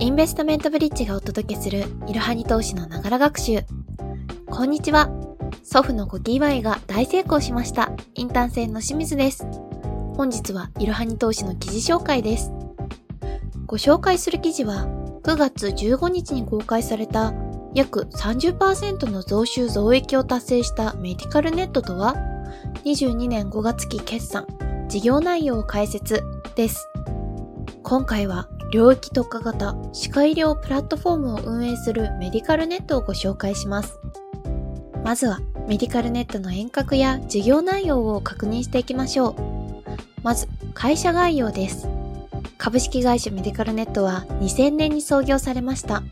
インベストメントブリッジがお届けするいろはに投資のながら学習。こんにちは。祖父のご祝いが大成功しました。インターン生の清水です。本日はいろはに投資の記事紹介です。ご紹介する記事は9月15日に公開された約30%の増収増益を達成したメディカルネットとは22年5月期決算、事業内容を解説です。今回は領域特化型歯科医療プラットフォームを運営するメディカルネットをご紹介します。まずはメディカルネットの遠隔や事業内容を確認していきましょう。まず、会社概要です。株式会社メディカルネットは2000年に創業されました。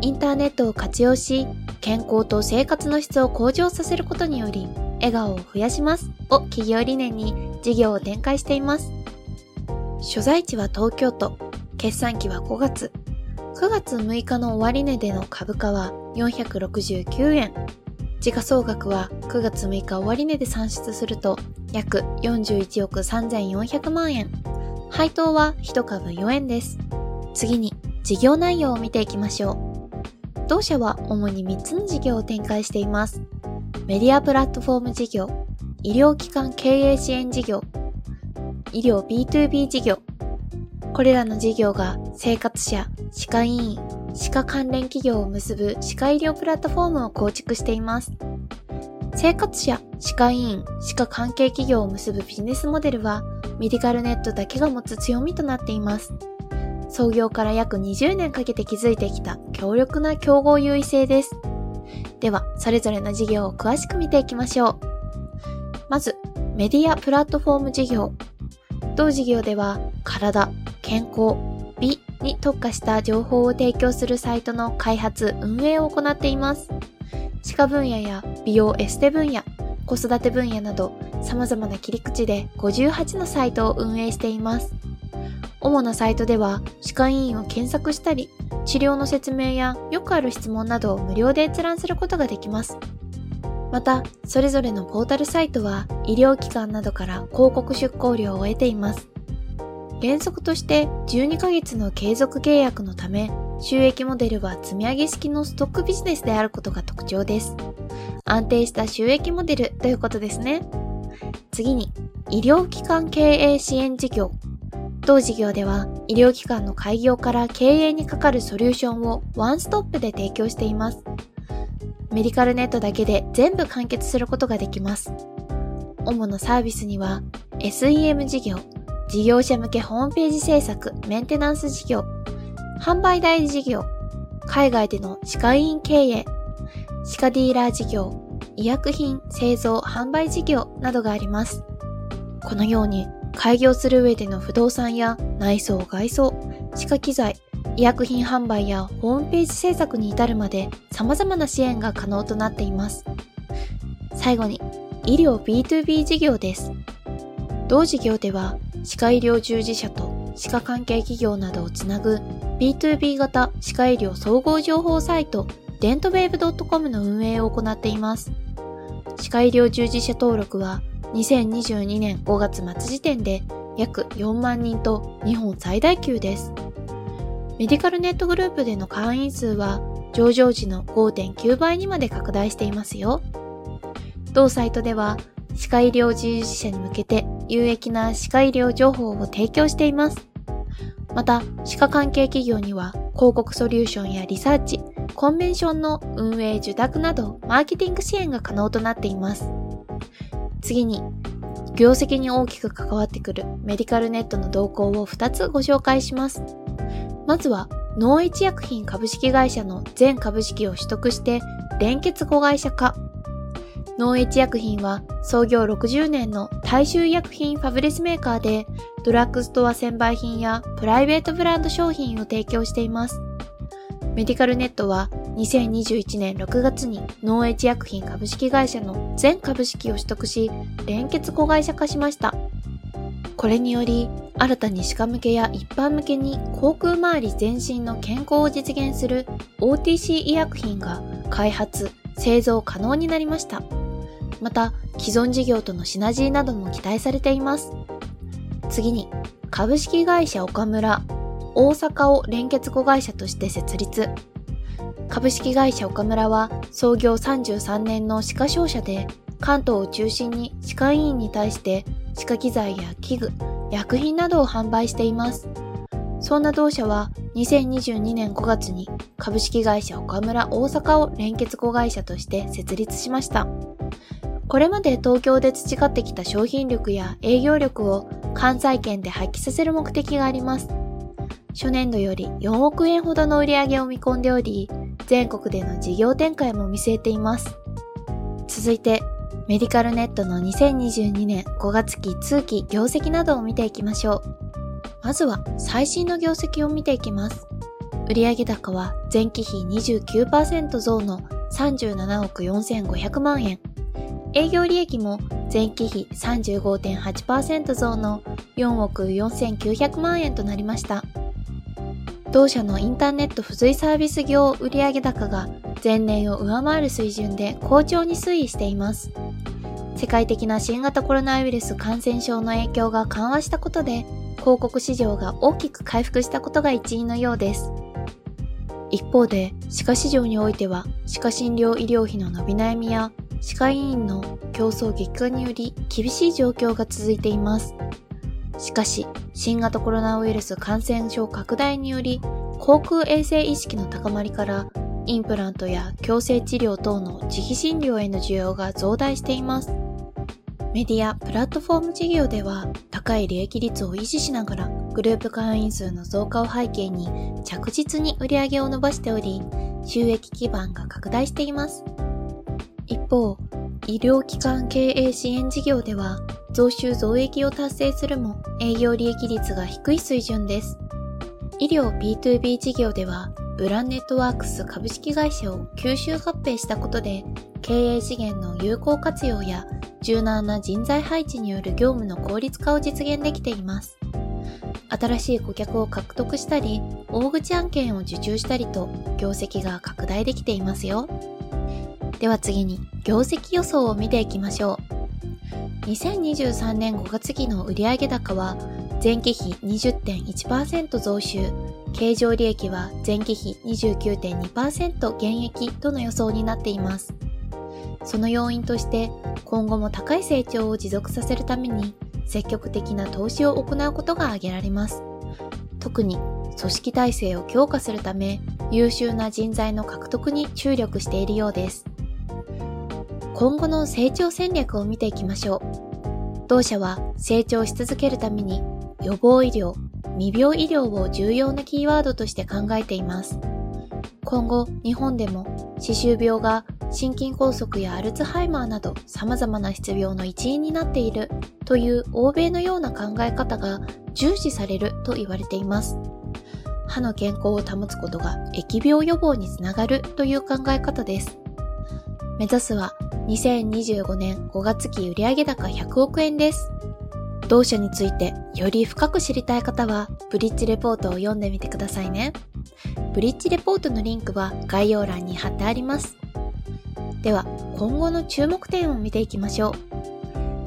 インターネットを活用し、健康と生活の質を向上させることにより、笑顔を増やしますを企業理念に事業を展開しています。所在地は東京都、決算期は5月。9月6日の終値での株価は469円。時価総額は9月6日終値で算出すると約41億3400万円。配当は1株4円です。次に事業内容を見ていきましょう。同社は主に3つの事業を展開しています。メディアプラットフォーム事業、医療機関経営支援事業、医療 B2B 事業、これらの事業が生活者、歯科医院、歯科関連企業を結ぶ歯科医療プラットフォームを構築しています。生活者、歯科医院、歯科関係企業を結ぶビジネスモデルは、メディカルネットだけが持つ強みとなっています。創業から約20年かけて築いてきた強力な競合優位性です。では、それぞれの事業を詳しく見ていきましょう。まず、メディアプラットフォーム事業。同事業では、体、健康、美に特化した情報を提供するサイトの開発、運営を行っています。歯科分野や美容エステ分野、子育て分野など様々な切り口で58のサイトを運営しています。主なサイトでは歯科医院を検索したり、治療の説明やよくある質問などを無料で閲覧することができます。また、それぞれのポータルサイトは医療機関などから広告出稿料を得ています。原則として12ヶ月の継続契約のため、収益モデルは積み上げ式のストックビジネスであることが特徴です。安定した収益モデルということですね。次に、医療機関経営支援事業。当事業では、医療機関の開業から経営にかかるソリューションをワンストップで提供しています。メディカルネットだけで全部完結することができます。主なサービスには、SEM 事業、事業者向けホームページ制作、メンテナンス事業、販売代理事業、海外での歯科医院経営、歯科ディーラー事業、医薬品製造販売事業などがあります。このように開業する上での不動産や内装外装、歯科機材、医薬品販売やホームページ制作に至るまで様々な支援が可能となっています。最後に、医療 B2B 事業です。同事業では歯科医療従事者と歯科関係企業などをつなぐ B2B 型歯科医療総合情報サイトデントウェーブ .com の運営を行っています。歯科医療従事者登録は2022年5月末時点で約4万人と日本最大級です。メディカルネットグループでの会員数は上場時の5.9倍にまで拡大していますよ。同サイトでは歯科医療従事者に向けて有益な歯科医療情報を提供しています。また、歯科関係企業には広告ソリューションやリサーチ、コンベンションの運営受託などマーケティング支援が可能となっています。次に、業績に大きく関わってくるメディカルネットの動向を2つご紹介します。まずは、農一薬品株式会社の全株式を取得して連結子会社化農越薬品は創業60年の大衆医薬品ファブレスメーカーでドラッグストア専売品やプライベートブランド商品を提供しています。メディカルネットは2021年6月に農越薬品株式会社の全株式を取得し連結子会社化しました。これにより新たに歯科向けや一般向けに航空周り全身の健康を実現する OTC 医薬品が開発、製造可能になりました。また、既存事業とのシナジーなども期待されています。次に、株式会社岡村、大阪を連結子会社として設立。株式会社岡村は創業33年の歯科商社で関東を中心に歯科医院に対して歯科機材や器具、薬品などを販売しています。そんな同社は2022年5月に株式会社岡村大阪を連結子会社として設立しました。これまで東京で培ってきた商品力や営業力を関西圏で発揮させる目的があります。初年度より4億円ほどの売り上げを見込んでおり、全国での事業展開も見据えています。続いて、メディカルネットの2022年5月期通期業績などを見ていきましょう。まずは最新の業績を見ていきます。売上高は前期比29%増の37億4500万円。営業利益も前期比35.8%増の4億4900万円となりました。同社のインターネット付随サービス業売上高が前年を上回る水準で好調に推移しています。世界的な新型コロナウイルス感染症の影響が緩和したことで、広告市場が大きく回復したことが一因のようです。一方で、歯科市場においては、歯科診療医療費の伸び悩みや、歯科医院の競争激化により厳しい状況が続いています。しかし、新型コロナウイルス感染症拡大により、航空衛生意識の高まりから、インプラントや矯正治療等の自費診療への需要が増大しています。メディア、プラットフォーム事業では、高い利益率を維持しながら、グループ会員数の増加を背景に、着実に売り上げを伸ばしており、収益基盤が拡大しています。一方、医療機関経営支援事業では、増収増益を達成するも営業利益率が低い水準です。医療 B2B 事業では、ブランネットワークス株式会社を吸収合併したことで、経営資源の有効活用や柔軟な人材配置による業務の効率化を実現できています。新しい顧客を獲得したり、大口案件を受注したりと、業績が拡大できていますよ。では次に、業績予想を見ていきましょう。2023年5月期の売上高は前期比20.1%増収、経常利益は前期比29.2%減益との予想になっています。その要因として今後も高い成長を持続させるために積極的な投資を行うことが挙げられます。特に組織体制を強化するため優秀な人材の獲得に注力しているようです。今後の成長戦略を見ていきましょう。同社は成長し続けるために予防医療、未病医療を重要なキーワードとして考えています。今後、日本でも歯周病が心筋梗塞やアルツハイマーなど様々な失病の一因になっているという欧米のような考え方が重視されると言われています。歯の健康を保つことが疫病予防につながるという考え方です。目指すは2025年5月期売上高100億円です。同社についてより深く知りたい方は、ブリッジレポートを読んでみてくださいね。ブリッジレポートのリンクは概要欄に貼ってあります。では、今後の注目点を見ていきましょ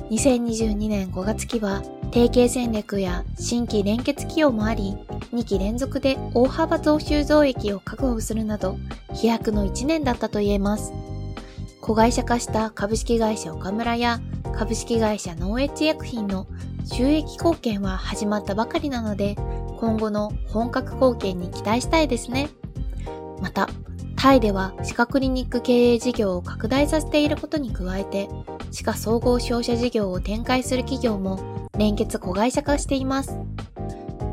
う。2022年5月期は、提携戦略や新規連結企業もあり、2期連続で大幅増収増益を確保するなど、飛躍の1年だったと言えます。子会社化した株式会社岡村や株式会社ノーエッジ薬品の収益貢献は始まったばかりなので、今後の本格貢献に期待したいですね。また、タイでは歯科クリニック経営事業を拡大させていることに加えて、歯科総合商社事業を展開する企業も連結子会社化しています。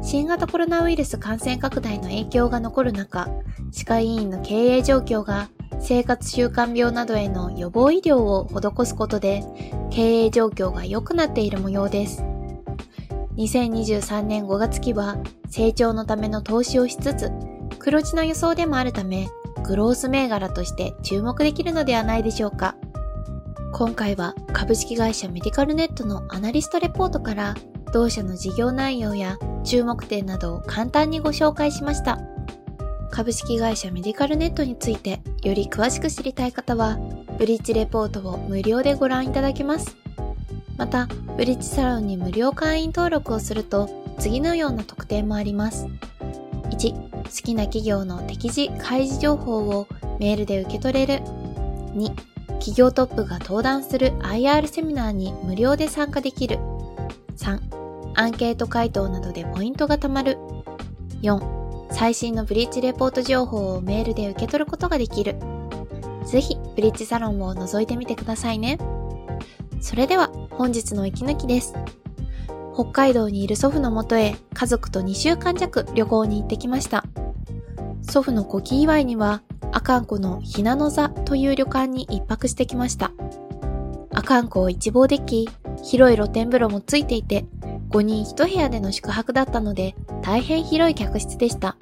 新型コロナウイルス感染拡大の影響が残る中、歯科医院の経営状況が生活習慣病などへの予防医療を施すことで経営状況が良くなっている模様です。2023年5月期は成長のための投資をしつつ黒字の予想でもあるためグロース銘柄として注目できるのではないでしょうか。今回は株式会社メディカルネットのアナリストレポートから同社の事業内容や注目点などを簡単にご紹介しました。株式会社メディカルネットについてより詳しく知りたい方は、ブリッジレポートを無料でご覧いただけます。また、ブリッジサロンに無料会員登録をすると、次のような特典もあります。1、好きな企業の適時開示情報をメールで受け取れる。2、企業トップが登壇する IR セミナーに無料で参加できる。3、アンケート回答などでポイントが貯まる。4、最新のブリッジレポート情報をメールで受け取ることができる。ぜひ、ブリッジサロンを覗いてみてくださいね。それでは、本日の息抜きです。北海道にいる祖父のもとへ家族と2週間弱旅行に行ってきました。祖父の古希祝いには、阿寒湖のひなの座という旅館に一泊してきました。阿寒湖を一望でき、広い露天風呂もついていて、5人1部屋での宿泊だったので、大変広い客室でした。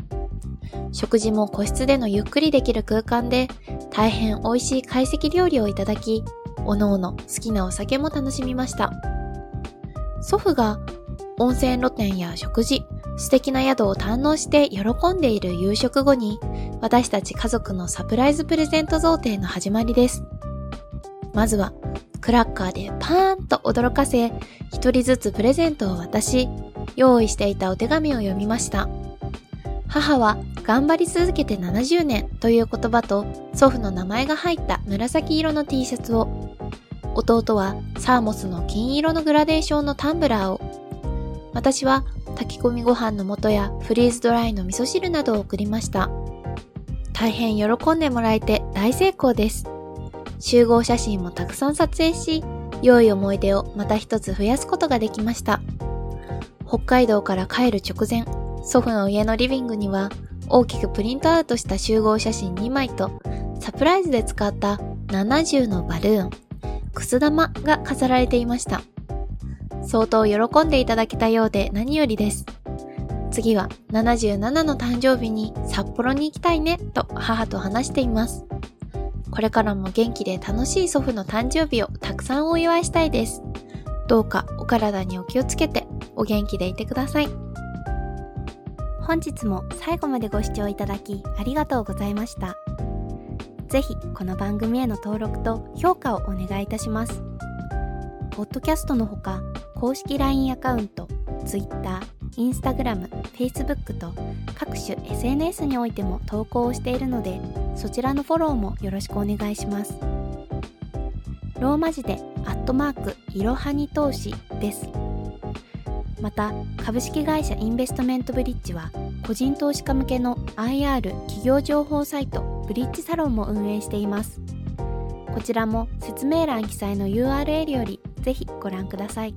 食事も個室でのゆっくりできる空間で、大変美味しい懐石料理をいただき、おのおの好きなお酒も楽しみました。祖父が温泉露店や食事、素敵な宿を堪能して喜んでいる夕食後に、私たち家族のサプライズプレゼント贈呈の始まりです。まずは、クラッカーでパーンと驚かせ、一人ずつプレゼントを渡し、用意していたお手紙を読みました。母は頑張り続けて70年という言葉と祖父の名前が入った紫色の T シャツを、弟はサーモスの金色のグラデーションのタンブラーを、私は炊き込みご飯の素やフリーズドライの味噌汁などを送りました。大変喜んでもらえて大成功です。集合写真もたくさん撮影し、良い思い出をまた一つ増やすことができました。北海道から帰る直前、祖父の家のリビングには大きくプリントアウトした集合写真2枚とサプライズで使った70のバルーン、くす玉が飾られていました。相当喜んでいただけたようで何よりです。次は77の誕生日に札幌に行きたいねと母と話しています。これからも元気で楽しい祖父の誕生日をたくさんお祝いしたいです。どうかお体にお気をつけてお元気でいてください。本日も最後までご視聴いただきありがとうございました。ぜひこの番組への登録と評価をお願いいたします。ポッドキャストのほか公式 LINE アカウント、Twitter、Instagram、Facebook と各種 SNS においても投稿をしているので、そちらのフォローもよろしくお願いします。ローマ字で、アットマーク、いろはに投資です。また、株式会社インベストメントブリッジは、個人投資家向けの IR 企業情報サイト、ブリッジサロンも運営しています。こちらも説明欄記載の URL よりぜひご覧ください。